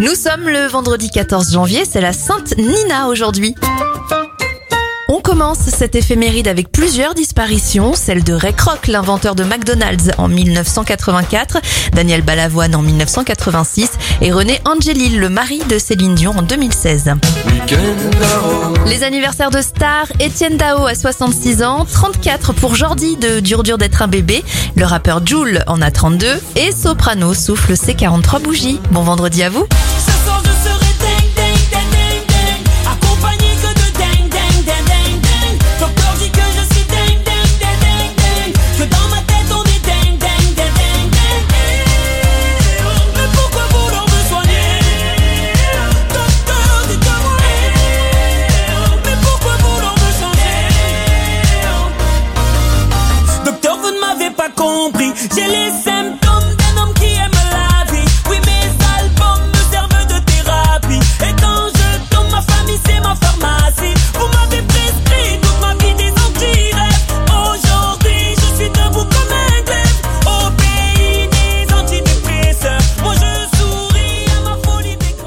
Nous sommes le vendredi 14 janvier, c'est la Sainte Nina aujourd'hui. Commence cette éphéméride avec plusieurs disparitions, celle de Ray Kroc, l'inventeur de McDonald's en 1984, Daniel Balavoine en 1986 et René Angelil, le mari de Céline Dion en 2016. Les anniversaires de stars, Étienne Dao à 66 ans, 34 pour Jordi de Dur Dur d'être un bébé, le rappeur Joule en a 32 et Soprano souffle ses 43 bougies. Bon vendredi à vous compris, j'ai les symptômes.